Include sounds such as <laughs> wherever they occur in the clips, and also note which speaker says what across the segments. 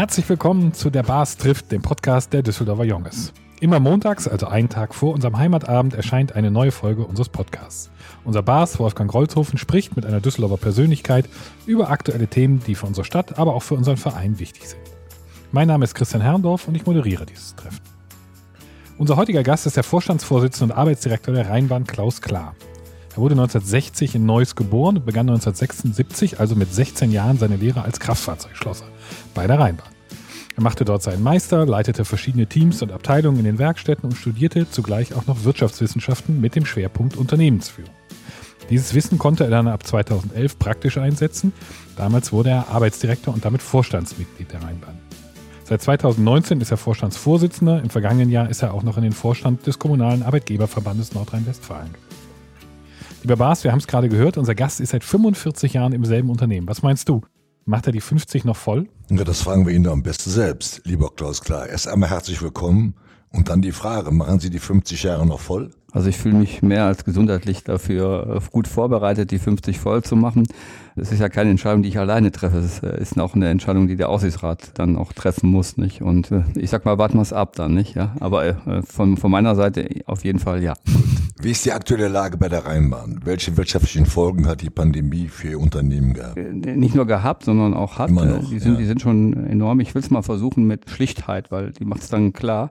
Speaker 1: Herzlich willkommen zu der Bars trifft, dem Podcast der Düsseldorfer Jonges. Immer montags, also einen Tag vor unserem Heimatabend, erscheint eine neue Folge unseres Podcasts. Unser Bars Wolfgang Rolzhofen spricht mit einer Düsseldorfer Persönlichkeit über aktuelle Themen, die für unsere Stadt, aber auch für unseren Verein wichtig sind. Mein Name ist Christian Herrndorf und ich moderiere dieses Treffen. Unser heutiger Gast ist der Vorstandsvorsitzende und Arbeitsdirektor der Rheinbahn Klaus Klar. Er wurde 1960 in Neuss geboren und begann 1976, also mit 16 Jahren, seine Lehre als Kraftfahrzeugschlosser bei der Rheinbahn. Er machte dort seinen Meister, leitete verschiedene Teams und Abteilungen in den Werkstätten und studierte zugleich auch noch Wirtschaftswissenschaften mit dem Schwerpunkt Unternehmensführung. Dieses Wissen konnte er dann ab 2011 praktisch einsetzen. Damals wurde er Arbeitsdirektor und damit Vorstandsmitglied der Rheinbahn. Seit 2019 ist er Vorstandsvorsitzender. Im vergangenen Jahr ist er auch noch in den Vorstand des Kommunalen Arbeitgeberverbandes Nordrhein-Westfalen. Lieber Bas, wir haben es gerade gehört, unser Gast ist seit 45 Jahren im selben Unternehmen. Was meinst du? Macht er die 50 noch voll?
Speaker 2: Ja, das fragen wir ihn am besten selbst, lieber Klaus Klar. Erst einmal herzlich willkommen und dann die Frage, machen Sie die 50 Jahre noch voll?
Speaker 3: Also ich fühle mich mehr als gesundheitlich dafür äh, gut vorbereitet, die 50 voll zu machen. Das ist ja keine Entscheidung, die ich alleine treffe. Es ist auch eine Entscheidung, die der Aussichtsrat dann auch treffen muss, nicht? Und äh, ich sag mal, warten wir es ab dann, nicht? Ja, aber äh, von, von meiner Seite auf jeden Fall ja.
Speaker 2: Wie ist die aktuelle Lage bei der Rheinbahn? Welche wirtschaftlichen Folgen hat die Pandemie für Ihr Unternehmen gehabt?
Speaker 3: Nicht nur gehabt, sondern auch hat. Immer noch, die, sind, ja. die sind schon enorm. Ich will es mal versuchen mit Schlichtheit, weil die macht es dann klar.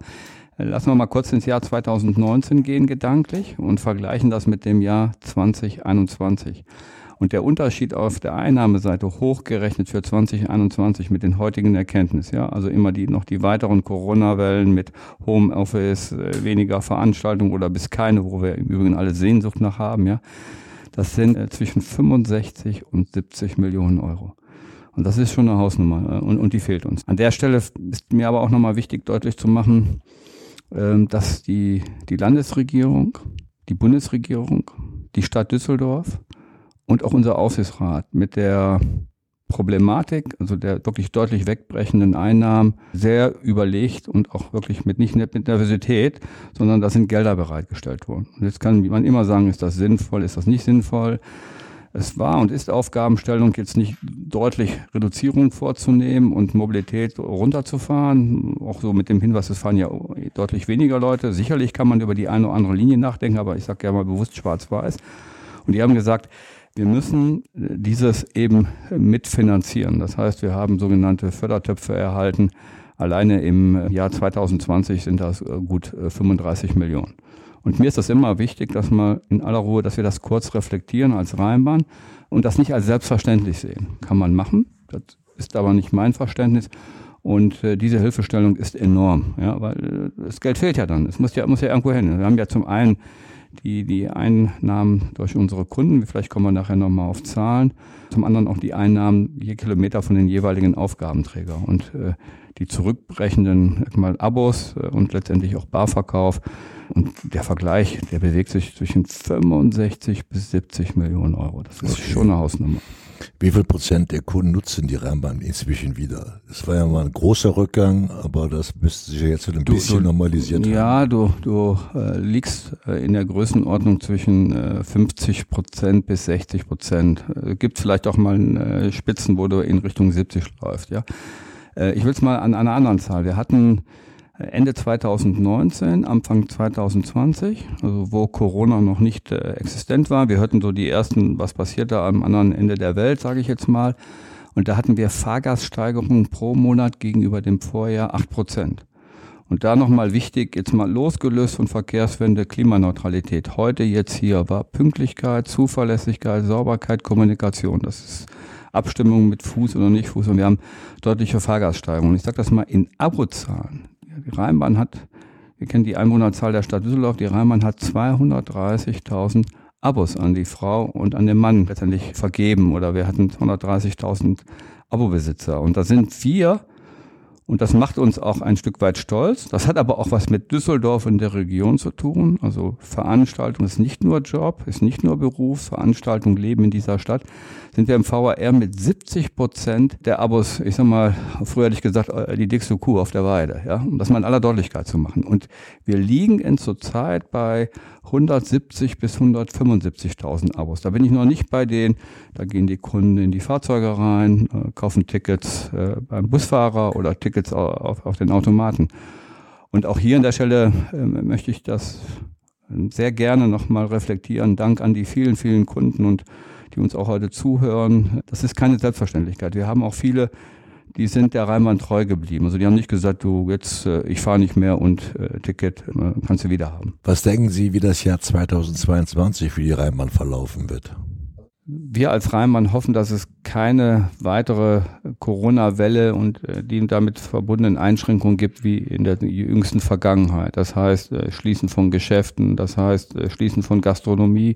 Speaker 3: Lassen wir mal kurz ins Jahr 2019 gehen, gedanklich, und vergleichen das mit dem Jahr 2021. Und der Unterschied auf der Einnahmeseite hochgerechnet für 2021 mit den heutigen Erkenntnissen, ja, also immer die, noch die weiteren Corona-Wellen mit Homeoffice, äh, weniger Veranstaltungen oder bis keine, wo wir im Übrigen alle Sehnsucht nach haben, ja, das sind äh, zwischen 65 und 70 Millionen Euro. Und das ist schon eine Hausnummer äh, und, und die fehlt uns. An der Stelle ist mir aber auch nochmal wichtig, deutlich zu machen, dass die, die Landesregierung, die Bundesregierung, die Stadt Düsseldorf und auch unser Aufsichtsrat mit der Problematik, also der wirklich deutlich wegbrechenden Einnahmen, sehr überlegt und auch wirklich mit nicht mit Nervosität, sondern da sind Gelder bereitgestellt worden. Und jetzt kann man immer sagen, ist das sinnvoll, ist das nicht sinnvoll? Es war und ist Aufgabenstellung, jetzt nicht deutlich Reduzierung vorzunehmen und Mobilität runterzufahren. Auch so mit dem Hinweis, es fahren ja deutlich weniger Leute. Sicherlich kann man über die eine oder andere Linie nachdenken, aber ich sage ja mal bewusst schwarz-weiß. Und die haben gesagt, wir müssen dieses eben mitfinanzieren. Das heißt, wir haben sogenannte Fördertöpfe erhalten. Alleine im Jahr 2020 sind das gut 35 Millionen. Und mir ist das immer wichtig, dass wir in aller Ruhe, dass wir das kurz reflektieren als Rheinbahn und das nicht als selbstverständlich sehen. Kann man machen, das ist aber nicht mein Verständnis. Und äh, diese Hilfestellung ist enorm, ja, weil äh, das Geld fehlt ja dann. Es muss ja, muss ja irgendwo hin. Wir haben ja zum einen die, die Einnahmen durch unsere Kunden, vielleicht kommen wir nachher nochmal auf Zahlen, zum anderen auch die Einnahmen je Kilometer von den jeweiligen Aufgabenträgern. Und äh, die zurückbrechenden mal Abos äh, und letztendlich auch Barverkauf. Und der Vergleich, der bewegt sich zwischen 65 bis 70 Millionen Euro. Das ist okay. schon eine Hausnummer.
Speaker 2: Wie viel Prozent der Kunden nutzen die Rennbahn inzwischen wieder? Es war ja mal ein großer Rückgang, aber das müsste sich jetzt ein du, bisschen du, normalisiert
Speaker 3: haben. Ja, du, du äh, liegst äh, in der Größenordnung zwischen äh, 50 Prozent bis 60 Prozent. Äh, gibt vielleicht auch mal äh, Spitzen, wo du in Richtung 70 läufst, ja. Äh, ich will es mal an, einer anderen Zahl. Wir hatten äh, Ende 2019, Anfang 2020, also wo Corona noch nicht äh, existent war. Wir hörten so die ersten, was passierte am anderen Ende der Welt, sage ich jetzt mal. Und da hatten wir Fahrgaststeigerungen pro Monat gegenüber dem Vorjahr 8 Prozent. Und da nochmal wichtig, jetzt mal losgelöst von Verkehrswende, Klimaneutralität. Heute, jetzt hier war Pünktlichkeit, Zuverlässigkeit, Sauberkeit, Kommunikation. Das ist Abstimmung mit Fuß oder nicht Fuß und wir haben deutliche Fahrgaststeigerungen. Ich sage das mal in Abozahlen. Die Rheinbahn hat, wir kennen die Einwohnerzahl der Stadt Düsseldorf, die Rheinbahn hat 230.000 Abos an die Frau und an den Mann letztendlich vergeben oder wir hatten 230.000 Abobesitzer und da sind wir Und das macht uns auch ein Stück weit stolz. Das hat aber auch was mit Düsseldorf und der Region zu tun. Also Veranstaltung ist nicht nur Job, ist nicht nur Beruf. Veranstaltung, Leben in dieser Stadt. Sind wir im VAR mit 70 Prozent der Abos, ich sag mal, früher hätte ich gesagt, äh, die dickste Kuh auf der Weide. Ja, um das mal in aller Deutlichkeit zu machen. Und wir liegen in zurzeit bei 170 bis 175.000 Abos. Da bin ich noch nicht bei denen, da gehen die Kunden in die Fahrzeuge rein, äh, kaufen Tickets äh, beim Busfahrer oder Tickets auf, auf den Automaten. Und auch hier an der Stelle äh, möchte ich das sehr gerne nochmal reflektieren. Dank an die vielen, vielen Kunden und die uns auch heute zuhören. Das ist keine Selbstverständlichkeit. Wir haben auch viele die sind der Rheinbahn treu geblieben. Also die haben nicht gesagt, du jetzt, äh, ich fahre nicht mehr und äh, Ticket äh, kannst du wieder haben.
Speaker 2: Was denken Sie, wie das Jahr 2022 für die Rheinbahn verlaufen wird?
Speaker 3: Wir als Rheinbahn hoffen, dass es keine weitere Corona-Welle und äh, die damit verbundenen Einschränkungen gibt wie in der jüngsten Vergangenheit. Das heißt, äh, Schließen von Geschäften, das heißt, Schließen von Gastronomie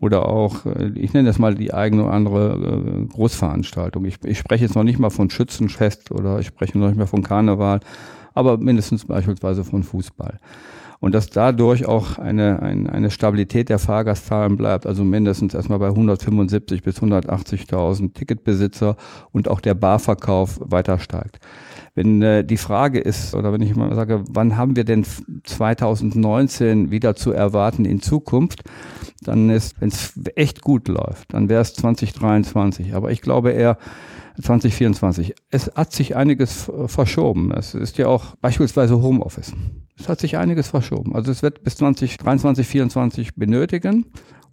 Speaker 3: oder auch, äh, ich nenne das mal die eigene oder andere äh, Großveranstaltung. Ich, ich spreche jetzt noch nicht mal von Schützenfest oder ich spreche noch nicht mal von Karneval, aber mindestens beispielsweise von Fußball. Und dass dadurch auch eine, eine, eine Stabilität der Fahrgastzahlen bleibt, also mindestens erstmal bei 175 bis 180.000 Ticketbesitzer und auch der Barverkauf weiter steigt. Wenn äh, die Frage ist, oder wenn ich mal sage, wann haben wir denn 2019 wieder zu erwarten in Zukunft, dann ist, wenn es echt gut läuft, dann wäre es 2023. Aber ich glaube eher 2024. Es hat sich einiges verschoben. Es ist ja auch beispielsweise Homeoffice. Es hat sich einiges verschoben. Also es wird bis 2023, 2024 benötigen.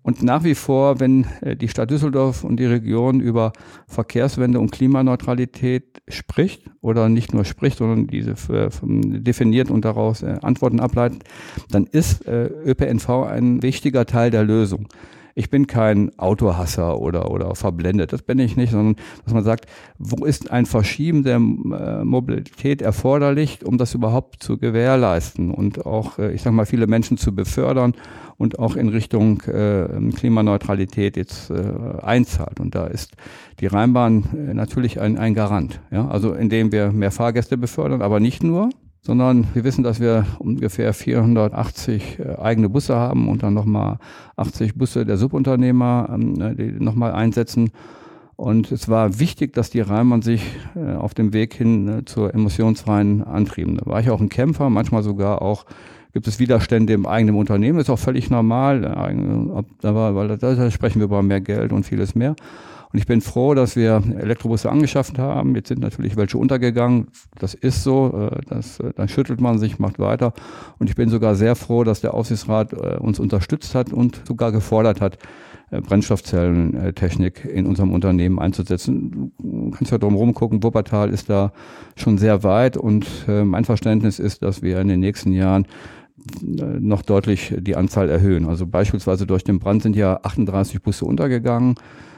Speaker 3: Und nach wie vor, wenn äh, die Stadt Düsseldorf und die Region über Verkehrswende und Klimaneutralität spricht oder nicht nur spricht, sondern diese äh, definiert und daraus äh, Antworten ableitet, dann ist ÖPNV ein wichtiger Teil der Lösung ich bin kein Autohasser oder, oder verblendet, das bin ich nicht, sondern dass man sagt, wo ist ein Verschieben der äh, Mobilität erforderlich, um das überhaupt zu gewährleisten und auch, äh, ich sag mal, viele Menschen zu befördern und auch in Richtung äh, Klimaneutralität jetzt einzahlt. Und da ist die Rheinbahn natürlich ein, ein Garant. Ja? Also indem wir mehr Fahrgäste befördern, aber nicht nur, sondern wir wissen, dass wir ungefähr 480 äh, eigene Busse haben und dann nochmal 80 Busse der Subunternehmer, ähm, äh, die nochmal einsetzen. Und es war wichtig, dass die Rheinbahn sich äh, auf dem Weg hin zur emissionsfreien Antrieben. Da war ich auch ein Kämpfer, manchmal sogar auch gibt es Widerstände im eigenen Unternehmen, ist auch völlig normal, weil da sprechen wir über mehr Geld und vieles mehr. Und ich bin froh, dass wir Elektrobusse angeschafft haben. Jetzt sind natürlich welche untergegangen. Das ist so. Äh, das, äh, dann schüttelt man sich, macht weiter. Und ich bin sogar sehr froh, dass der Aufsichtsrat äh, uns unterstützt hat und sogar gefordert hat, Brennstoffzellentechnik in unserem Unternehmen einzusetzen. Du kannst ja drum rumgucken, Wuppertal ist da schon sehr weit und mein Verständnis ist, dass wir in den nächsten Jahren noch deutlich die Anzahl erhöhen. Also beispielsweise durch den Brand sind ja 38 Busse untergegangen.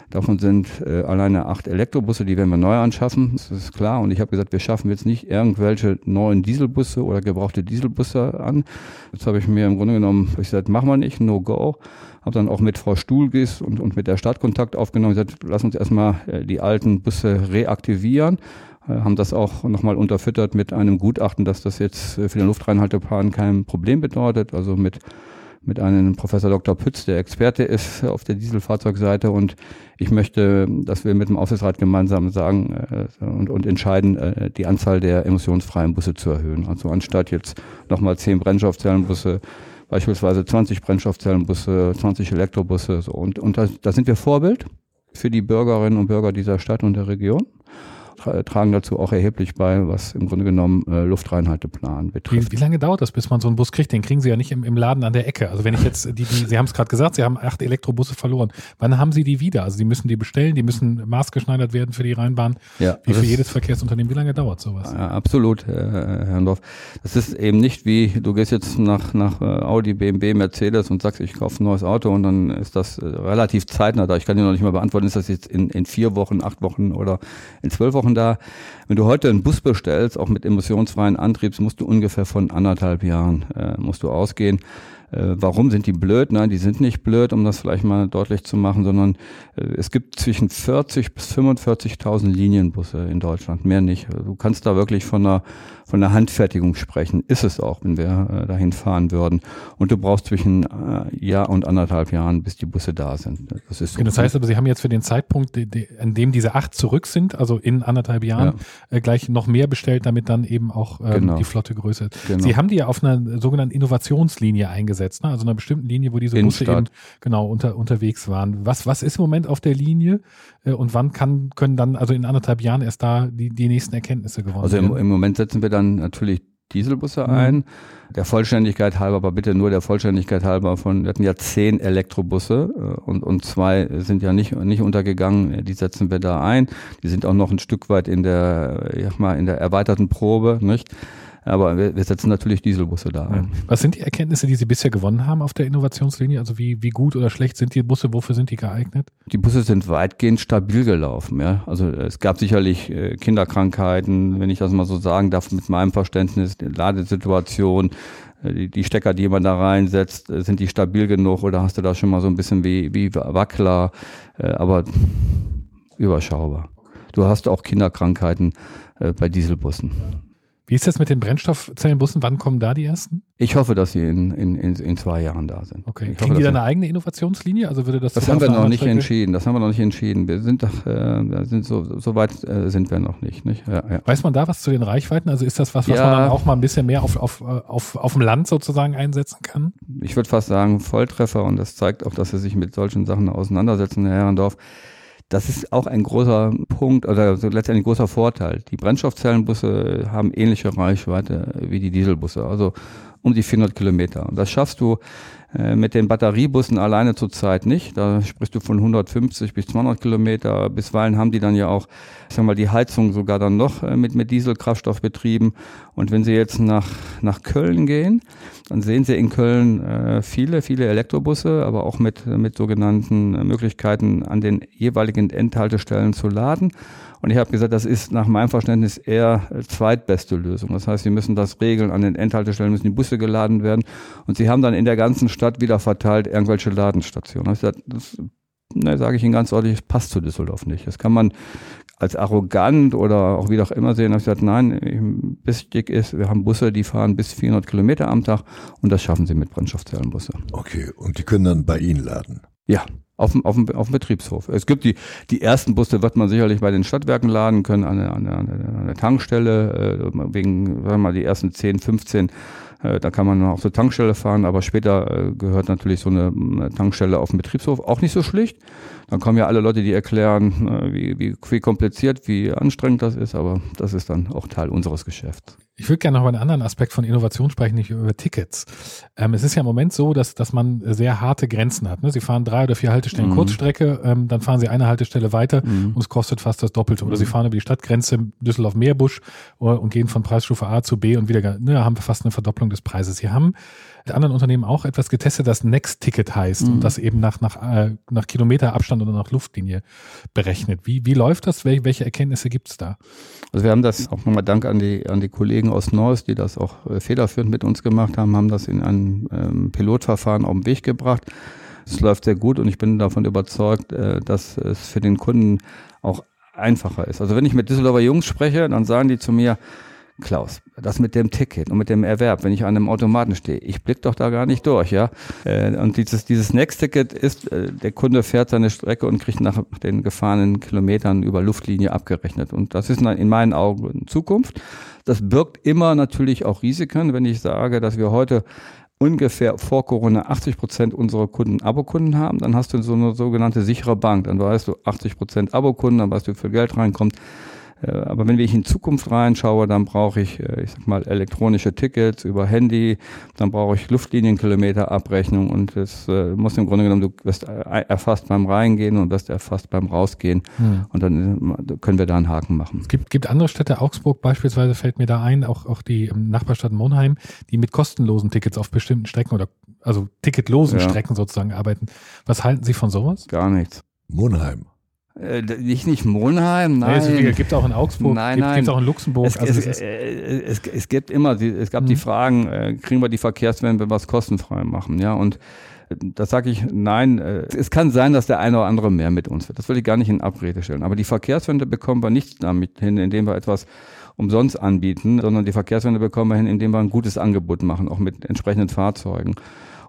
Speaker 3: Davon sind äh, alleine acht Elektrobusse, die werden wir neu anschaffen. Das ist klar. Und ich habe gesagt, wir schaffen jetzt nicht irgendwelche neuen Dieselbusse oder gebrauchte Dieselbusse an. Jetzt habe ich mir im Grunde genommen, ich gesagt, machen wir nicht, no go. Habe dann auch mit Frau Stuhlgis und, und mit der Stadt Kontakt aufgenommen. Ich gesagt, lass uns erstmal äh, die alten Busse reaktivieren äh, haben das auch nochmal unterfüttert mit einem Gutachten, dass das jetzt äh, für den Luftreinhalteplan kein Problem bedeutet. Also mit mit einem Professor Dr. Pütz, der Experte ist auf der Dieselfahrzeugseite und ich möchte, dass wir mit dem Aufsichtsrat gemeinsam sagen äh, und, und entscheiden, äh, die Anzahl der emissionsfreien Busse zu erhöhen. Also anstatt jetzt nochmal zehn Brennstoffzellenbusse, beispielsweise 20 Brennstoffzellenbusse, 20 Elektrobusse so. und, und da, da sind wir Vorbild für die Bürgerinnen und Bürger dieser Stadt und der Region tragen dazu auch erheblich bei, was im Grunde genommen äh, Luftreinhalteplan betrifft.
Speaker 1: Wie, wie, lange dauert das, bis man so einen Bus kriegt? Den kriegen Sie ja nicht im, im Laden an der Ecke. Also wenn ich jetzt, die, die, Sie haben es gerade gesagt, Sie haben acht Elektrobusse verloren. Wann haben Sie die wieder? Also Sie müssen die bestellen, die müssen maßgeschneidert werden für die Rheinbahn,
Speaker 3: ja,
Speaker 1: wie für jedes Verkehrsunternehmen. Wie lange dauert sowas?
Speaker 3: Ja, absolut, Herr Dorf. Das ist eben nicht wie, du gehst jetzt nach, nach äh, Audi, BMW, Mercedes und sagst, ich kaufe ein neues Auto und dann ist das äh, relativ zeitnah da. Ich kann dir noch nicht mal beantworten, ist das jetzt in, in vier Wochen, acht Wochen oder in zwölf Wochen da. Wenn du heute einen Bus bestellst, auch mit emissionsfreien Antriebs, musst du ungefähr von anderthalb Jahren äh, musst du ausgehen. Äh, warum sind die blöd? Nein, die sind nicht blöd, um das vielleicht mal deutlich zu machen, sondern äh, es gibt zwischen 40 bis 45.000 Linienbusse in Deutschland, mehr nicht. Du kannst da wirklich von einer von der Handfertigung sprechen. Ist es auch, wenn wir äh, dahin fahren würden. Und du brauchst zwischen äh, Jahr und anderthalb Jahren, bis die Busse da sind.
Speaker 1: Das ist so. Das heißt aber, Sie haben jetzt für den Zeitpunkt, die, die, an dem diese acht zurück sind, also in anderthalb Jahren, ja. äh, gleich noch mehr bestellt, damit dann eben auch ähm, genau. die Flotte größer ist. Genau. Sie haben die ja auf einer sogenannten Innovationslinie eingesetzt, ne? also einer bestimmten Linie, wo diese Busse eben genau unter, unterwegs waren. Was, was ist im Moment auf der Linie äh, und wann kann, können dann, also in anderthalb Jahren erst da die, die nächsten Erkenntnisse gewonnen
Speaker 3: werden? Also im, im Moment setzen wir dann natürlich Dieselbusse mhm. ein. Der Vollständigkeit halber, aber bitte nur der Vollständigkeit halber von, wir hatten ja zehn Elektrobusse äh, und, und zwei sind ja nicht, nicht untergegangen, die setzen wir da ein. Die sind auch noch ein Stück weit in der, ich sag mal, in der erweiterten Probe, nicht? Aber wir, wir setzen natürlich Dieselbusse da ein.
Speaker 1: Was sind die Erkenntnisse, die Sie bisher gewonnen haben auf der Innovationslinie? Also wie, wie gut oder schlecht sind die Busse? Wofür sind die geeignet?
Speaker 3: Die Busse sind weitgehend stabil gelaufen. Ja. Also es gab sicherlich äh, Kinderkrankheiten, wenn ich das mal so sagen darf, mit meinem Verständnis, die Ladesituation, äh, die, Stecker, die man da reinsetzt, äh, sind die stabil genug oder hast du da schon mal so ein bisschen wie, wie Wackler, aber überschaubar. Du hast auch Kinderkrankheiten bei Dieselbussen.
Speaker 1: Wie ist das mit den Brennstoffzellenbussen? Wann kommen da die ersten?
Speaker 3: Ich hoffe, dass sie in, in, in, in zwei Jahren da sind.
Speaker 1: Okay. Kriegen hoffe, die da eine eigene Innovationslinie? Also würde das
Speaker 3: Das haben wir noch nicht Strecke? entschieden. Das haben wir noch nicht entschieden. Wir sind doch, äh, sind so, so weit äh, sind wir noch nicht. nicht? Ja,
Speaker 1: ja. Weiß man da was zu den Reichweiten? Also ist das was, was ja. man dann auch mal ein bisschen mehr auf, auf, auf, auf dem Land sozusagen einsetzen kann?
Speaker 3: Ich würde fast sagen Volltreffer und das zeigt auch, dass sie sich mit solchen Sachen auseinandersetzen, Herr Herrendorf. Das ist auch ein großer Punkt oder letztendlich ein großer Vorteil. Die Brennstoffzellenbusse haben ähnliche Reichweite wie die Dieselbusse, also um die 400 Kilometer. Und das schaffst du äh, mit den Batteriebussen alleine zurzeit nicht. Da sprichst du von 150 bis 200 Kilometer. Bisweilen haben die dann ja auch, ich sag mal, die Heizung sogar dann noch äh, mit, mit Dieselkraftstoff betrieben. Und wenn sie jetzt nach, nach Köln gehen, dann sehen Sie in Köln äh, viele, viele Elektrobusse, aber auch mit, mit sogenannten Möglichkeiten an den jeweiligen Endhaltestellen zu laden. Und ich habe gesagt, das ist nach meinem Verständnis eher zweitbeste Lösung. Das heißt, Sie müssen das regeln, an den Endhaltestellen müssen die Busse geladen werden. Und Sie haben dann in der ganzen Stadt wieder verteilt irgendwelche Ladestationen. Das, das ne, sage ich Ihnen ganz ordentlich, das passt zu Düsseldorf nicht. Das kann man als arrogant oder auch wie auch immer sehen. Ich gesagt, nein, wichtig ist, wir haben Busse, die fahren bis 400 Kilometer am Tag und das schaffen sie mit Brennstoffzellenbusse.
Speaker 2: Okay, und die können dann bei Ihnen laden?
Speaker 3: Ja, auf dem, auf dem, auf dem Betriebshof. Es gibt die, die ersten Busse, wird man sicherlich bei den Stadtwerken laden können, an der, an der, an der Tankstelle, äh, wegen, sagen wir mal, die ersten 10, 15 äh, da kann man auch zur Tankstelle fahren, aber später äh, gehört natürlich so eine, eine Tankstelle auf dem Betriebshof auch nicht so schlicht. Dann kommen ja alle Leute, die erklären, äh, wie, wie, wie kompliziert, wie anstrengend das ist, aber das ist dann auch Teil unseres Geschäfts.
Speaker 1: Ich würde gerne noch über einen anderen Aspekt von Innovation sprechen, nicht über Tickets. Ähm, es ist ja im Moment so, dass, dass man sehr harte Grenzen hat. Ne? Sie fahren drei oder vier Haltestellen mhm. Kurzstrecke, ähm, dann fahren Sie eine Haltestelle weiter mhm. und es kostet fast das Doppelte. Oder mhm. Sie fahren über die Stadtgrenze Düsseldorf-Meerbusch äh, und gehen von Preisstufe A zu B und wieder ne, haben wir fast eine Verdopplung des Preises. Sie haben mit anderen Unternehmen auch etwas getestet, das Next Ticket heißt mhm. und das eben nach, nach, äh, nach Kilometerabstand oder nach Luftlinie berechnet. Wie, wie läuft das? Wel welche Erkenntnisse gibt es da?
Speaker 3: Also wir haben das auch nochmal Dank an die, an die Kollegen aus Neuss, die das auch äh, federführend mit uns gemacht haben, haben das in ein ähm, Pilotverfahren auf den Weg gebracht. Es läuft sehr gut und ich bin davon überzeugt, äh, dass es für den Kunden auch einfacher ist. Also wenn ich mit Düsseldorfer Jungs spreche, dann sagen die zu mir, Klaus, das mit dem Ticket und mit dem Erwerb, wenn ich an einem Automaten stehe, ich blick doch da gar nicht durch, ja. Äh, und dieses, dieses Next-Ticket ist, äh, der Kunde fährt seine Strecke und kriegt nach den gefahrenen Kilometern über Luftlinie abgerechnet. Und das ist in meinen Augen Zukunft. Das birgt immer natürlich auch Risiken, wenn ich sage, dass wir heute ungefähr vor Corona 80 Prozent unserer Kunden Abokunden haben, dann hast du so eine sogenannte sichere Bank. Dann weißt du 80 Prozent Abokunden, dann weißt du, wie viel Geld reinkommt. Äh, aber wenn ich in Zukunft reinschaue, dann brauche ich, äh, ich sag mal, elektronische Tickets über Handy, dann brauche ich Luftlinienkilometerabrechnung und es äh, muss im Grunde genommen, du wirst erfasst beim Reingehen und wirst erfasst beim Rausgehen hm. und dann können wir da einen Haken machen.
Speaker 1: Es gibt, gibt andere Städte, Augsburg beispielsweise fällt mir da ein, auch, auch die ähm, Nachbarstadt Monheim, die mit kostenlosen Tickets auf bestimmten Strecken oder also ticketlosen ja. Strecken sozusagen arbeiten. Was halten Sie von sowas?
Speaker 3: Gar nichts.
Speaker 2: Monheim.
Speaker 3: Äh, nicht, nicht Monheim, nein.
Speaker 1: Nee, es gibt auch in Augsburg,
Speaker 3: nein,
Speaker 1: gibt,
Speaker 3: nein.
Speaker 1: gibt auch in Luxemburg.
Speaker 3: Es, also es, es, äh, es, es, gibt immer, es gab mhm. die Fragen, äh, kriegen wir die Verkehrswende, wenn wir was kostenfrei machen, ja, und äh, da sage ich nein. Äh, es kann sein, dass der eine oder andere mehr mit uns wird. Das will ich gar nicht in Abrede stellen. Aber die Verkehrswende bekommen wir nicht damit hin, indem wir etwas umsonst anbieten, sondern die Verkehrswende bekommen wir hin, indem wir ein gutes Angebot machen, auch mit entsprechenden Fahrzeugen.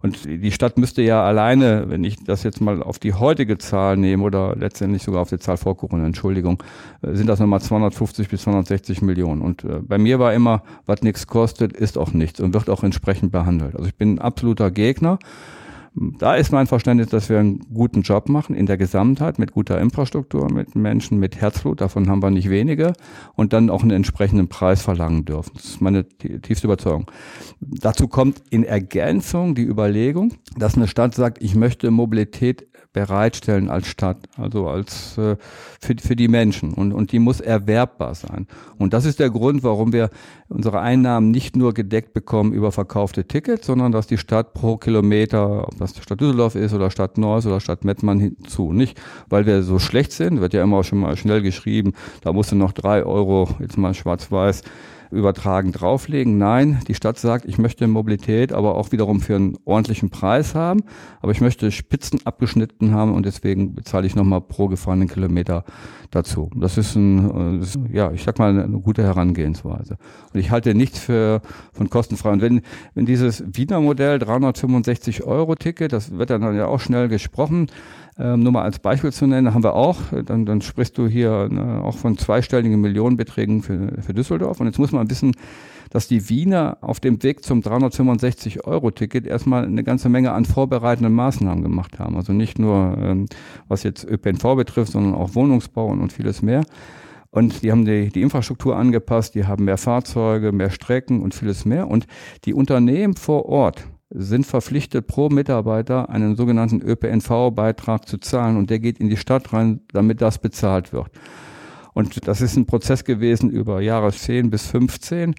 Speaker 3: Und die Stadt müsste ja alleine, wenn ich das jetzt mal auf die heutige Zahl nehme oder letztendlich sogar auf die Zahl vor Corona, Entschuldigung, äh, sind das nochmal 250 bis 260 Millionen. Und äh, bei mir war immer, was nichts kostet, ist auch nichts und wird auch entsprechend behandelt. Also ich bin ein absoluter Gegner. Da ist mein Verständnis, dass wir einen guten Job machen in der Gesamtheit mit guter Infrastruktur, mit Menschen mit Herzblut, davon haben wir nicht wenige, und dann auch einen entsprechenden Preis verlangen dürfen. Das ist meine tiefste Überzeugung. Dazu kommt in Ergänzung die Überlegung, dass eine Stadt sagt, ich möchte Mobilität bereitstellen als Stadt, also als äh, für, für die Menschen und, und die muss erwerbbar sein. Und das ist der Grund, warum wir unsere Einnahmen nicht nur gedeckt bekommen über verkaufte Tickets, sondern dass die Stadt pro Kilometer, ob das Stadt Düsseldorf ist oder Stadt Neuss oder Stadt Mettmann hinzu, nicht weil wir so schlecht sind, wird ja immer schon mal schnell geschrieben, da musst du noch drei Euro, jetzt mal schwarz-weiß, übertragen drauflegen. Nein, die Stadt sagt, ich möchte Mobilität aber auch wiederum für einen ordentlichen Preis haben, aber ich möchte Spitzen abgeschnitten haben und deswegen bezahle ich nochmal pro gefahrenen Kilometer dazu. Das ist ein, das ist, ja, ich sag mal, eine gute Herangehensweise. Und ich halte nichts für, von kostenfrei. Und wenn, wenn dieses Wiener Modell 365 Euro Ticket, das wird dann ja auch schnell gesprochen, ähm, nur mal als Beispiel zu nennen, haben wir auch, dann, dann sprichst du hier ne, auch von zweistelligen Millionenbeträgen für, für Düsseldorf. Und jetzt muss man wissen, dass die Wiener auf dem Weg zum 365-Euro-Ticket erstmal eine ganze Menge an vorbereitenden Maßnahmen gemacht haben. Also nicht nur, ähm, was jetzt ÖPNV betrifft, sondern auch Wohnungsbau und, und vieles mehr. Und die haben die, die Infrastruktur angepasst, die haben mehr Fahrzeuge, mehr Strecken und vieles mehr. Und die Unternehmen vor Ort, sind verpflichtet, pro Mitarbeiter einen sogenannten ÖPNV-Beitrag zu zahlen und der geht in die Stadt rein, damit das bezahlt wird. Und das ist ein Prozess gewesen über Jahre 10 bis 15.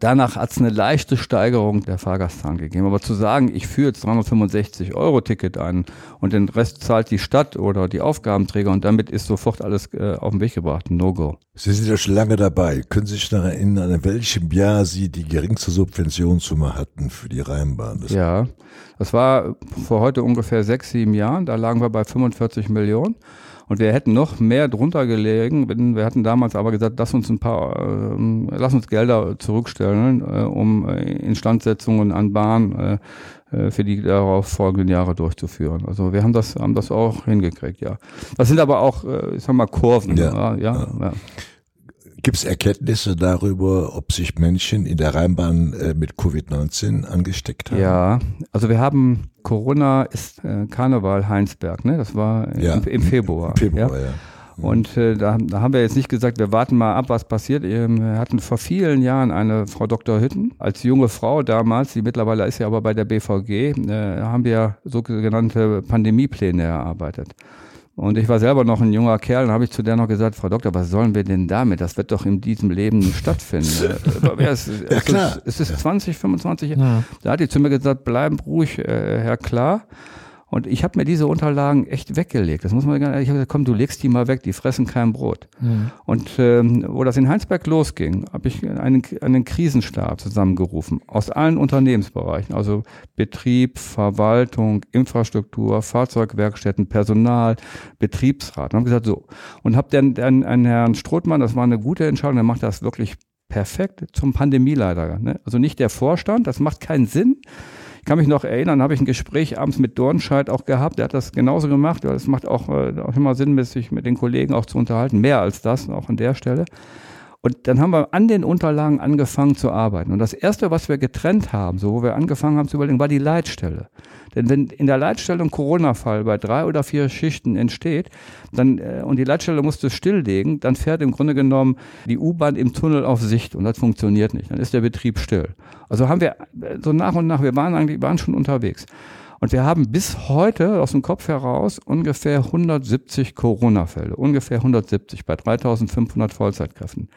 Speaker 3: Danach hat es eine leichte Steigerung der Fahrgastzahlen gegeben. Aber zu sagen, ich führe jetzt 365 Euro Ticket ein und den Rest zahlt die Stadt oder die Aufgabenträger und damit ist sofort alles äh, auf den Weg gebracht. No-Go.
Speaker 2: Sie sind ja schon lange dabei. Können Sie sich noch erinnern, in welchem Jahr Sie die geringste Subventionssumme hatten für die Rheinbahn?
Speaker 3: Das ja, das war vor heute ungefähr sechs, sieben Jahren. Da lagen wir bei 45 Millionen. Und wir hätten noch mehr drunter gelegen, wenn wir hatten damals aber gesagt, lass uns ein paar, äh, lass uns Gelder zurückstellen, äh, um äh, Instandsetzungen an Bahn äh, äh, für die darauf folgenden Jahre durchzuführen. Also wir haben das, haben das auch hingekriegt, ja. Das sind aber auch, äh, ich sag mal, Kurven. Ja, ja, ja. ja.
Speaker 2: Gibt es Erkenntnisse darüber, ob sich Menschen in der Rheinbahn äh, mit Covid-19 angesteckt haben?
Speaker 3: Ja, also wir haben Corona ist äh, Karneval Heinsberg, ne? Das war ja. im, im, Februar. Im Februar, ja. ja. Mhm. Und äh, da, da haben wir jetzt nicht gesagt, wir warten mal ab, was passiert. Wir hatten vor vielen Jahren eine Frau Dr. Hütten als junge Frau damals, die mittlerweile ist ja aber bei der BVG, äh, haben wir sogenannte Pandemiepläne erarbeitet. Und ich war selber noch ein junger Kerl und habe ich zu der noch gesagt, Frau Doktor, was sollen wir denn damit? Das wird doch in diesem Leben nicht stattfinden. <laughs> es, es, ja, klar. Es, es ist 20, 25 Ja. Da hat die zu mir gesagt, bleiben ruhig, äh, Herr Klar. Und ich habe mir diese Unterlagen echt weggelegt. Das muss man gar nicht. Ich habe gesagt, komm, du legst die mal weg, die fressen kein Brot. Mhm. Und ähm, wo das in Heinsberg losging, habe ich einen, einen Krisenstab zusammengerufen aus allen Unternehmensbereichen, also Betrieb, Verwaltung, Infrastruktur, Fahrzeugwerkstätten, Personal, Betriebsrat. Und habe gesagt, so. Und habe dann, dann einen Herrn Strothmann, das war eine gute Entscheidung, der macht das wirklich perfekt zum Pandemieleiter. Ne? Also nicht der Vorstand, das macht keinen Sinn kann mich noch erinnern, habe ich ein Gespräch abends mit Dornscheid auch gehabt. Der hat das genauso gemacht. Es macht auch, äh, auch immer Sinn, sich mit den Kollegen auch zu unterhalten. Mehr als das, auch an der Stelle. Und dann haben wir an den Unterlagen angefangen zu arbeiten. Und das Erste, was wir getrennt haben, so wo wir angefangen haben zu überlegen, war die Leitstelle. Denn wenn in der Leitstelle ein Corona-Fall bei drei oder vier Schichten entsteht, dann, äh, und die Leitstelle musste stilllegen, dann fährt im Grunde genommen die U-Bahn im Tunnel auf Sicht und das funktioniert nicht. Dann ist der Betrieb still. Also haben wir äh, so nach und nach, wir waren eigentlich, waren schon unterwegs. Und wir haben bis heute aus dem Kopf heraus ungefähr 170 Corona-Fälle, ungefähr 170 bei 3500 Vollzeitkräften.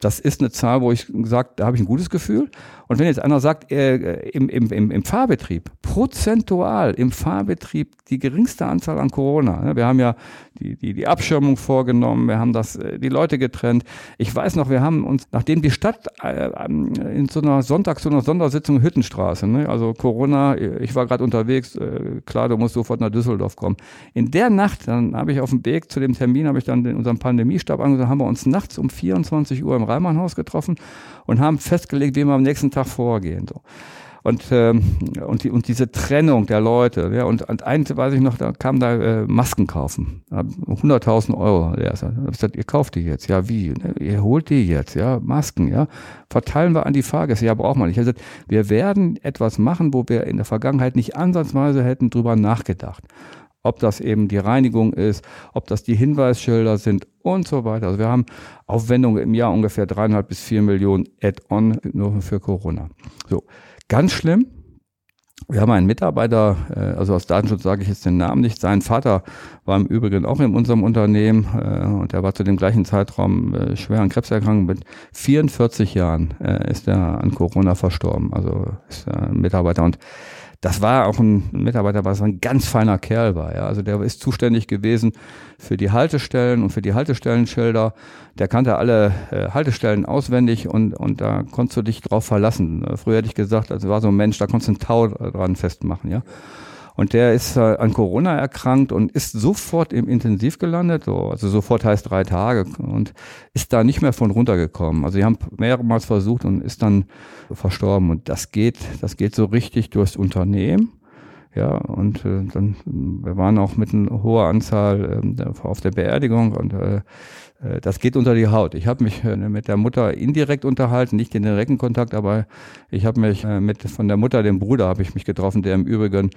Speaker 3: Das ist eine Zahl, wo ich gesagt, da habe ich ein gutes Gefühl. Und wenn jetzt einer sagt, äh, im, im, im, im Fahrbetrieb, prozentual im Fahrbetrieb die geringste Anzahl an Corona. Ne? Wir haben ja die, die, die Abschirmung vorgenommen, wir haben das, äh, die Leute getrennt. Ich weiß noch, wir haben uns, nachdem die Stadt äh, in so einer Sonntag, so einer Sondersitzung Hüttenstraße, ne? also Corona, ich war gerade unterwegs, äh, klar, du musst sofort nach Düsseldorf kommen. In der Nacht, dann habe ich auf dem Weg zu dem Termin, habe ich dann in unserem Pandemiestab angesagt, haben wir uns nachts um 24 Uhr im Reimannhaus getroffen und haben festgelegt, wie wir am nächsten Tag vorgehen. So. Und, ähm, und, die, und diese Trennung der Leute, ja, und, und eins weiß ich noch, da kam da äh, Masken kaufen. 100.000 Euro. Ja, ich gesagt, ihr kauft die jetzt. Ja, wie? Ne, ihr holt die jetzt, ja, Masken, ja. Verteilen wir an die Fahrgäste. Ja, braucht man nicht. Ich gesagt, wir werden etwas machen, wo wir in der Vergangenheit nicht ansatzweise hätten drüber nachgedacht ob das eben die Reinigung ist, ob das die Hinweisschilder sind und so weiter. Also wir haben Aufwendungen im Jahr ungefähr dreieinhalb bis vier Millionen Add-on nur für Corona. So, ganz schlimm. Wir haben einen Mitarbeiter, äh, also aus Datenschutz sage ich jetzt den Namen nicht. Sein Vater war im Übrigen auch in unserem Unternehmen äh, und er war zu dem gleichen Zeitraum äh, schwer an Krebs erkrankt. Mit 44 Jahren ist er an Corona verstorben. Also ist er ein Mitarbeiter und das war auch ein Mitarbeiter, was ein ganz feiner Kerl war. Ja. Also der ist zuständig gewesen für die Haltestellen und für die Haltestellenschilder. Der kannte alle äh, Haltestellen auswendig und, und da konntest du dich drauf verlassen. Früher hätte ich gesagt, also war so ein Mensch, da konntest du einen Tau dran festmachen. Ja. Und der ist äh, an Corona erkrankt und ist sofort im Intensiv gelandet, so, also sofort heißt drei Tage und ist da nicht mehr von runtergekommen. Also die haben mehrmals versucht und ist dann verstorben. Und das geht, das geht so richtig durchs Unternehmen. Ja, und äh, dann, wir waren auch mit einer hoher Anzahl äh, auf der Beerdigung und äh, äh, das geht unter die Haut. Ich habe mich äh, mit der Mutter indirekt unterhalten, nicht in direkten Kontakt, aber ich habe mich mit von der Mutter, dem Bruder, habe ich mich getroffen, der im Übrigen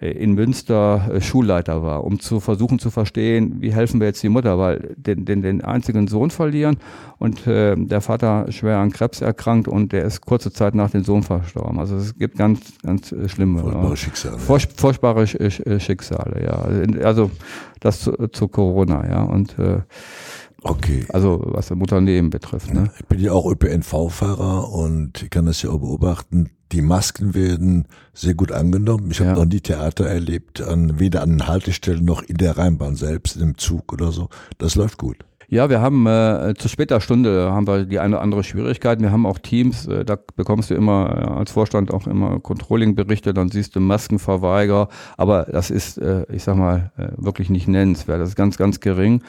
Speaker 3: in Münster äh, Schulleiter war, um zu versuchen zu verstehen, wie helfen wir jetzt die Mutter, weil den, den, den einzigen Sohn verlieren und äh, der Vater schwer an Krebs erkrankt und der ist kurze Zeit nach dem Sohn verstorben. Also es gibt ganz, ganz äh, schlimme
Speaker 2: furchtbare Schicksale.
Speaker 3: Furch, furchtbare Schicksale, ja. Also das zu, zu Corona, ja. Und äh,
Speaker 2: Okay.
Speaker 3: Also was das Unternehmen betrifft. Ne?
Speaker 2: Ich bin ja auch ÖPNV-Fahrer und ich kann das ja auch beobachten. Die Masken werden sehr gut angenommen. Ich habe ja. noch nie Theater erlebt, an, weder an Haltestellen noch in der Rheinbahn selbst, im Zug oder so. Das läuft gut.
Speaker 3: Ja, wir haben äh, zu später Stunde haben wir die eine oder andere Schwierigkeit. Wir haben auch Teams, äh, da bekommst du immer äh, als Vorstand auch immer Controlling-Berichte, dann siehst du Maskenverweiger, aber das ist, äh, ich sag mal, äh, wirklich nicht nennenswert. Das ist ganz, ganz gering.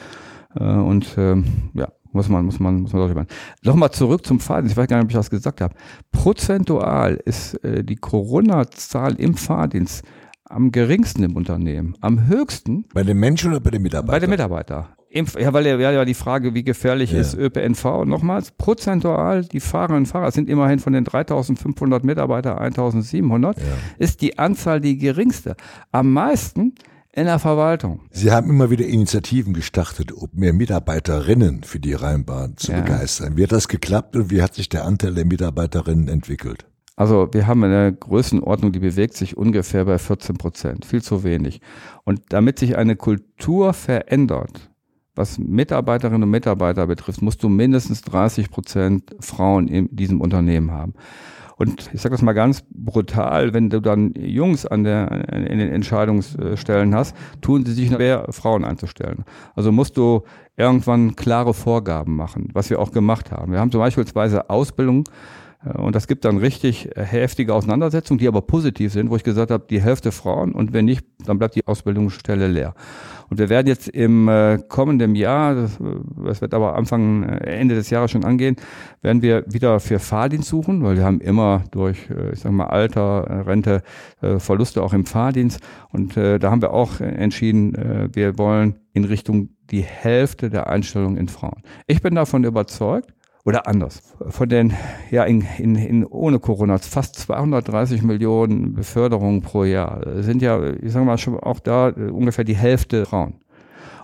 Speaker 3: Äh, und ähm, ja, muss man, muss man, muss man darüber. Nochmal zurück zum Fahrdienst. Ich weiß gar nicht, ob ich das gesagt habe. Prozentual ist äh, die Corona-Zahl im Fahrdienst am geringsten im Unternehmen. Am höchsten.
Speaker 2: Bei den Menschen oder bei den Mitarbeitern?
Speaker 3: Bei den Mitarbeitern. Ja, weil ja, ja die Frage, wie gefährlich ja. ist ÖPNV. Nochmals, prozentual, die Fahrerinnen und Fahrer sind immerhin von den 3500 Mitarbeitern 1700, ja. ist die Anzahl die geringste. Am meisten in der Verwaltung.
Speaker 2: Sie haben immer wieder Initiativen gestartet, um mehr Mitarbeiterinnen für die Rheinbahn zu ja. begeistern. Wie hat das geklappt und wie hat sich der Anteil der Mitarbeiterinnen entwickelt?
Speaker 3: Also wir haben eine Größenordnung, die bewegt sich ungefähr bei 14 Prozent, viel zu wenig. Und damit sich eine Kultur verändert, was Mitarbeiterinnen und Mitarbeiter betrifft, musst du mindestens 30 Prozent Frauen in diesem Unternehmen haben. Und ich sage das mal ganz brutal, wenn du dann Jungs an der, in den Entscheidungsstellen hast, tun sie sich schwer, Frauen einzustellen. Also musst du irgendwann klare Vorgaben machen, was wir auch gemacht haben. Wir haben zum Beispiel Ausbildung äh, und das gibt dann richtig heftige Auseinandersetzungen, die aber positiv sind, wo ich gesagt habe, die Hälfte Frauen und wenn nicht, dann bleibt die Ausbildungsstelle leer. Und wir werden jetzt im äh, kommenden Jahr, das, das wird aber Anfang, Ende des Jahres schon angehen, werden wir wieder für Fahrdienst suchen, weil wir haben immer durch, ich sag mal, Alter, Rente, Verluste auch im Fahrdienst. Und da haben wir auch entschieden, wir wollen in Richtung die Hälfte der Einstellung in Frauen. Ich bin davon überzeugt, oder anders. Von den, ja, in, in, in ohne Corona fast 230 Millionen Beförderungen pro Jahr sind ja, ich sage mal schon auch da äh, ungefähr die Hälfte Frauen.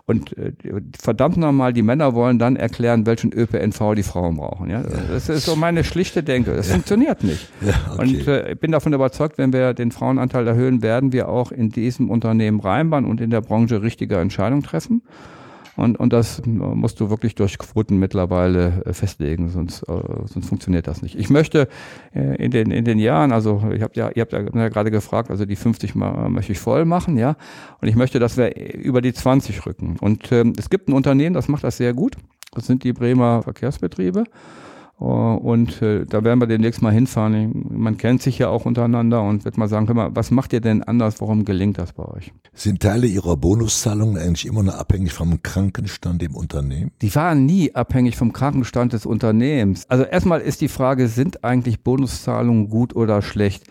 Speaker 3: Und äh, verdammt nochmal, die Männer wollen dann erklären, welchen ÖPNV die Frauen brauchen. Ja? Das ist so meine schlichte Denke. Das ja. funktioniert nicht. <laughs> Ja, okay. Und äh, ich bin davon überzeugt, wenn wir den Frauenanteil erhöhen, werden wir auch in diesem Unternehmen Rheinbahn und in der Branche richtige Entscheidungen treffen. Und, und das musst du wirklich durch Quoten mittlerweile äh, festlegen, sonst, äh, sonst funktioniert das nicht. Ich möchte äh, in, den, in den Jahren, also ich hab ja, ihr habt ja gerade gefragt, also die 50 mal möchte ich voll machen, ja. Und ich möchte, dass wir über die 20 rücken. Und ähm, es gibt ein Unternehmen, das macht das sehr gut. Das sind die Bremer Verkehrsbetriebe. Äh, und äh, da werden wir demnächst mal hinfahren. Man kennt sich ja auch untereinander und wird mal sagen, mal, was macht ihr denn anders? Warum gelingt das bei euch?
Speaker 2: Sind Teile Ihrer Bonuszahlungen eigentlich immer nur abhängig vom Krankenstand im Unternehmen?
Speaker 3: Die waren nie abhängig vom Krankenstand des Unternehmens. Also erstmal ist die Frage, sind eigentlich Bonuszahlungen gut oder schlecht?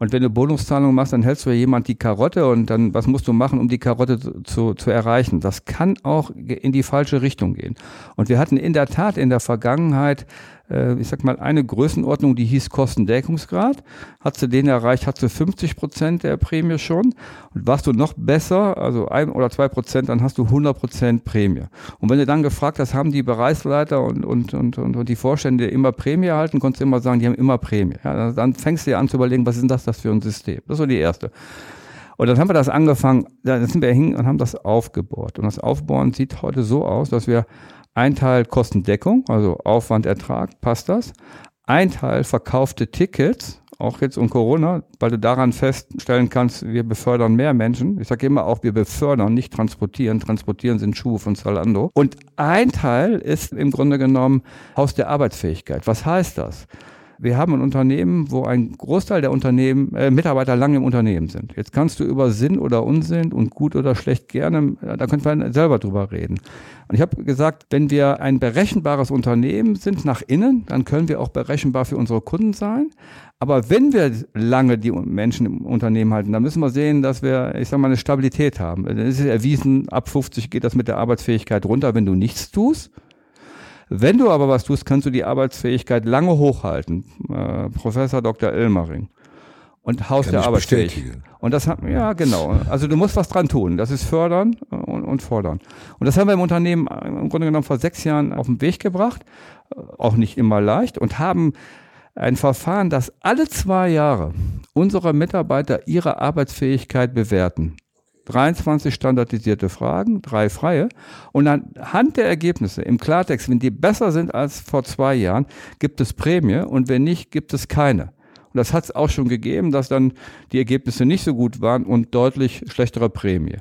Speaker 3: Und wenn du Bonuszahlungen machst, dann hältst du ja jemand die Karotte und dann, was musst du machen, um die Karotte zu, zu erreichen? Das kann auch in die falsche Richtung gehen. Und wir hatten in der Tat in der Vergangenheit äh, ich sag mal, eine Größenordnung, die hieß Kostendeckungsgrad. Hat du den erreicht, hat du 50 Prozent der Prämie schon. Und warst du noch besser, also ein oder zwei Prozent, dann hast du 100 Prozent Prämie. Und wenn du dann gefragt hast, haben die Bereichsleiter und, und, und, und, und die Vorstände immer Prämie erhalten, konntest du immer sagen, die haben immer Prämie. Ja, dann fängst du dir an zu überlegen, was ist denn das, das für ein System? Das war die erste. Und dann haben wir das angefangen, dann sind wir hin und haben das aufgebohrt. Und das Aufbohren sieht heute so aus, dass wir ein Teil Kostendeckung, also Aufwand, Ertrag, passt das. Ein Teil verkaufte Tickets, auch jetzt um Corona, weil du daran feststellen kannst, wir befördern mehr Menschen. Ich sage immer auch, wir befördern, nicht transportieren. Transportieren sind Schuhe von Zalando. Und ein Teil ist im Grunde genommen Haus der Arbeitsfähigkeit. Was heißt das? Wir haben ein Unternehmen, wo ein Großteil der Unternehmen, äh, Mitarbeiter lange im Unternehmen sind. Jetzt kannst du über Sinn oder Unsinn und gut oder schlecht gerne, äh, da könnte man selber drüber reden. Und ich habe gesagt, wenn wir ein berechenbares Unternehmen sind nach innen, dann können wir auch berechenbar für unsere Kunden sein. Aber wenn wir lange die Menschen im Unternehmen halten, dann müssen wir sehen, dass wir, ich sage mal, eine Stabilität haben. Es ist erwiesen, ab 50 geht das mit der Arbeitsfähigkeit runter, wenn du nichts tust. Wenn du aber was tust, kannst du die Arbeitsfähigkeit lange hochhalten. Äh, Professor Dr. Elmering. Und Haus Kann der Arbeitsfähigkeit. Und das hat, ja, genau. Also du musst was dran tun. Das ist fördern und, und fordern. Und das haben wir im Unternehmen im Grunde genommen vor sechs Jahren auf den Weg gebracht. Auch nicht immer leicht und haben ein Verfahren, das alle zwei Jahre unsere Mitarbeiter ihre Arbeitsfähigkeit bewerten. 23 standardisierte Fragen, drei freie. Und anhand der Ergebnisse im Klartext, wenn die besser sind als vor zwei Jahren, gibt es Prämie und wenn nicht, gibt es keine. Und das hat es auch schon gegeben, dass dann die Ergebnisse nicht so gut waren und deutlich schlechtere Prämie.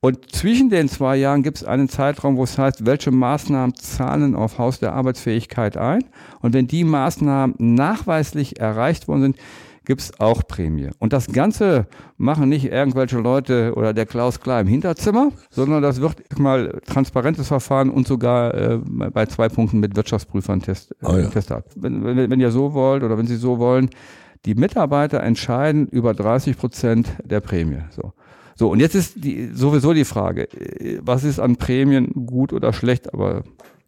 Speaker 3: Und zwischen den zwei Jahren gibt es einen Zeitraum, wo es heißt, welche Maßnahmen zahlen auf Haus der Arbeitsfähigkeit ein. Und wenn die Maßnahmen nachweislich erreicht worden sind, gibt's auch Prämie. Und das Ganze machen nicht irgendwelche Leute oder der Klaus Klar im Hinterzimmer, sondern das wird mal transparentes Verfahren und sogar äh, bei zwei Punkten mit Wirtschaftsprüfern test, äh, oh ja. testat. Wenn, wenn, wenn ihr so wollt oder wenn Sie so wollen, die Mitarbeiter entscheiden über 30 Prozent der Prämie. So. So, und jetzt ist die, sowieso die Frage, äh, was ist an Prämien gut oder schlecht, aber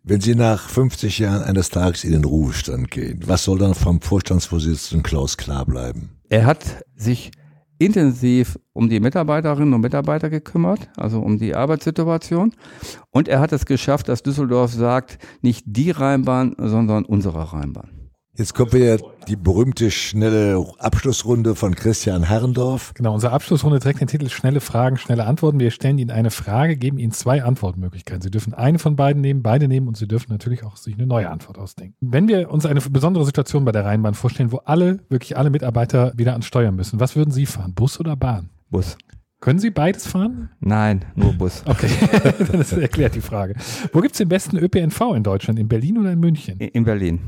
Speaker 2: wenn Sie nach 50 Jahren eines Tages in den Ruhestand gehen, was soll dann vom Vorstandsvorsitzenden Klaus klar bleiben?
Speaker 3: Er hat sich intensiv um die Mitarbeiterinnen und Mitarbeiter gekümmert, also um die Arbeitssituation. Und er hat es geschafft, dass Düsseldorf sagt, nicht die Rheinbahn, sondern unsere Rheinbahn.
Speaker 2: Jetzt kommt wieder die berühmte schnelle Abschlussrunde von Christian Herrendorf.
Speaker 1: Genau, unsere Abschlussrunde trägt den Titel Schnelle Fragen, schnelle Antworten. Wir stellen Ihnen eine Frage, geben Ihnen zwei Antwortmöglichkeiten. Sie dürfen eine von beiden nehmen, beide nehmen und Sie dürfen natürlich auch sich eine neue Antwort ausdenken. Wenn wir uns eine besondere Situation bei der Rheinbahn vorstellen, wo alle, wirklich alle Mitarbeiter wieder ans Steuern müssen, was würden Sie fahren? Bus oder Bahn?
Speaker 3: Bus.
Speaker 1: Können Sie beides fahren?
Speaker 3: Nein, nur Bus. <laughs>
Speaker 1: Okay, <laughs> das erklärt die Frage. Wo gibt es den besten ÖPNV in Deutschland? In Berlin oder in München?
Speaker 3: In Berlin.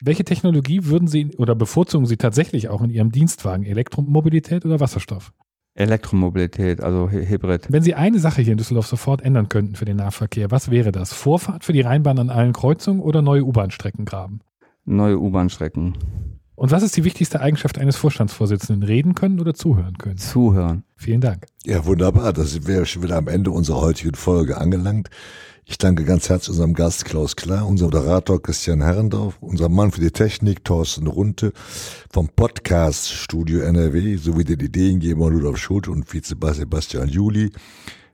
Speaker 1: Welche Technologie würden Sie oder bevorzugen Sie tatsächlich auch in Ihrem Dienstwagen? Elektromobilität oder Wasserstoff?
Speaker 3: Elektromobilität, also Hybrid.
Speaker 1: Wenn Sie eine Sache hier in Düsseldorf sofort ändern könnten für den Nahverkehr, was wäre das? Vorfahrt für die Rheinbahn an allen Kreuzungen oder neue U-Bahn-Strecken graben?
Speaker 3: Neue U-Bahn-Strecken.
Speaker 1: Und was ist die wichtigste Eigenschaft eines Vorstandsvorsitzenden? Reden können oder zuhören können?
Speaker 3: Zuhören.
Speaker 1: Vielen Dank.
Speaker 2: Ja, wunderbar. Da sind wir schon wieder am Ende unserer heutigen Folge angelangt. Ich danke ganz herzlich unserem Gast Klaus Klar, unserem Moderator Christian Herrendorf, unserem Mann für die Technik Thorsten Runte, vom Podcast Studio NRW sowie den Ideengeber Rudolf Schulte und Vizebass Sebastian Juli.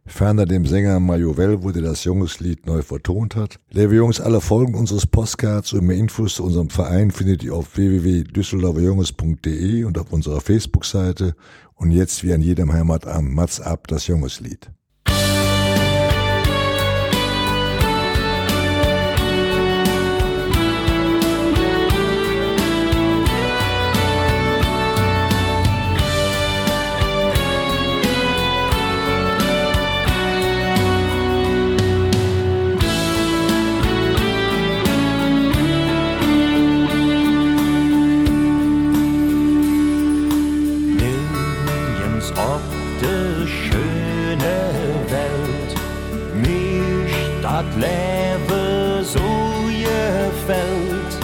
Speaker 2: Ferner dem Sänger wo der das Jungeslied neu vertont hat. Liebe Jungs, alle Folgen unseres Postcards und mehr Infos zu unserem Verein findet ihr auf www.düsseldorferjunges.de und auf unserer Facebook-Seite. Und jetzt wie an jedem Heimatabend Mats ab das Jungeslied.
Speaker 4: Dat Leben so gefällt,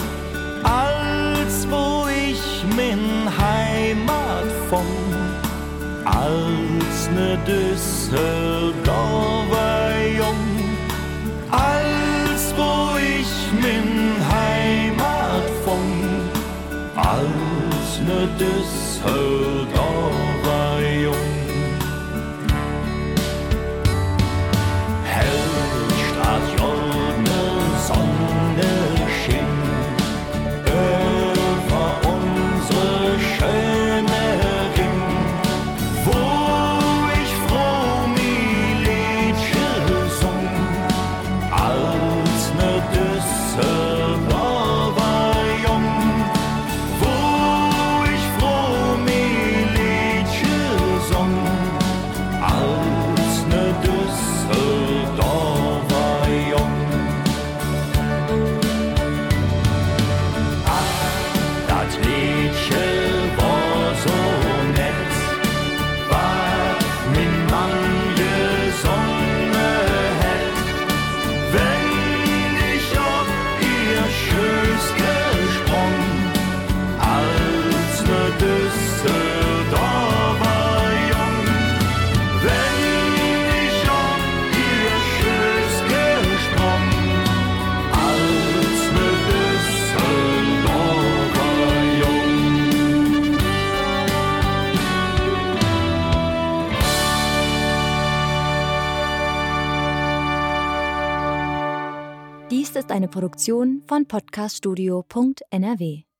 Speaker 4: als wo ich min Heimat von, als ne Düsseldorfer
Speaker 5: Produktion von podcaststudio.nrw.